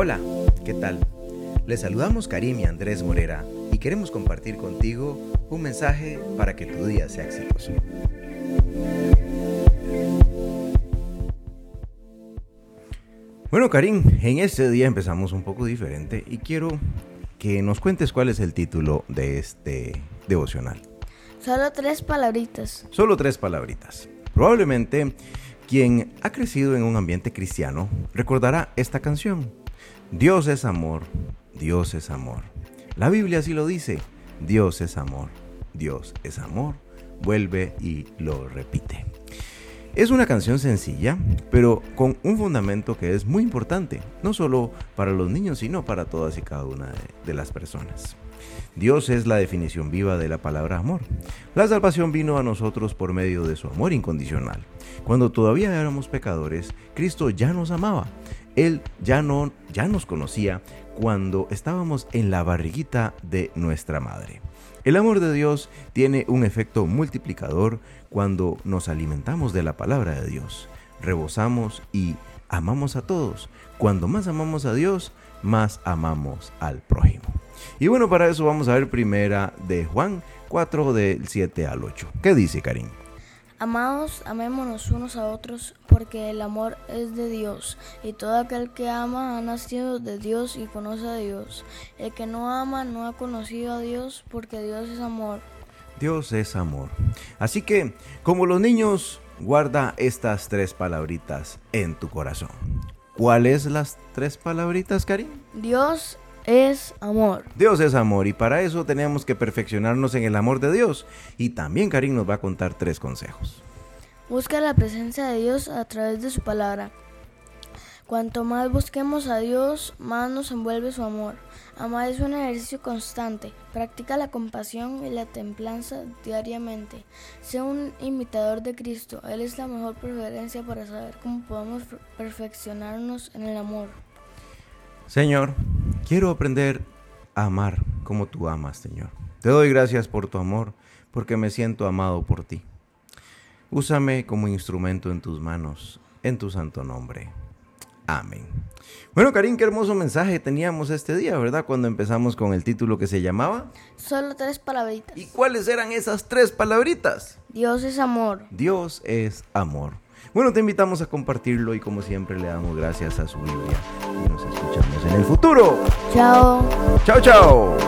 Hola, ¿qué tal? Les saludamos Karim y Andrés Morera y queremos compartir contigo un mensaje para que tu día sea exitoso. Bueno, Karim, en este día empezamos un poco diferente y quiero que nos cuentes cuál es el título de este devocional. Solo tres palabritas. Solo tres palabritas. Probablemente quien ha crecido en un ambiente cristiano recordará esta canción. Dios es amor, Dios es amor. La Biblia así lo dice. Dios es amor, Dios es amor. Vuelve y lo repite. Es una canción sencilla, pero con un fundamento que es muy importante, no solo para los niños, sino para todas y cada una de, de las personas. Dios es la definición viva de la palabra amor. La salvación vino a nosotros por medio de su amor incondicional. Cuando todavía éramos pecadores, Cristo ya nos amaba. Él ya no ya nos conocía cuando estábamos en la barriguita de nuestra madre. El amor de Dios tiene un efecto multiplicador cuando nos alimentamos de la palabra de Dios. Rebosamos y amamos a todos. Cuando más amamos a Dios, más amamos al prójimo. Y bueno, para eso vamos a ver primera de Juan 4 del 7 al 8. ¿Qué dice Karim? Amados, amémonos unos a otros, porque el amor es de Dios, y todo aquel que ama ha nacido de Dios y conoce a Dios. El que no ama no ha conocido a Dios, porque Dios es amor. Dios es amor. Así que, como los niños, guarda estas tres palabritas en tu corazón. ¿Cuáles las tres palabritas, Karim? Dios es amor. Dios es amor y para eso tenemos que perfeccionarnos en el amor de Dios. Y también Karim nos va a contar tres consejos. Busca la presencia de Dios a través de su palabra. Cuanto más busquemos a Dios, más nos envuelve su amor. Amar es un ejercicio constante. Practica la compasión y la templanza diariamente. Sé un imitador de Cristo. Él es la mejor preferencia para saber cómo podemos perfeccionarnos en el amor. Señor, quiero aprender a amar como tú amas, Señor. Te doy gracias por tu amor, porque me siento amado por ti. Úsame como instrumento en tus manos, en tu santo nombre. Amén. Bueno, Karim, qué hermoso mensaje teníamos este día, ¿verdad? Cuando empezamos con el título que se llamaba. Solo tres palabritas. ¿Y cuáles eran esas tres palabritas? Dios es amor. Dios es amor. Bueno, te invitamos a compartirlo y como siempre le damos gracias a su Biblia. Y nos escuchamos en el futuro. Chao. Chao, chao.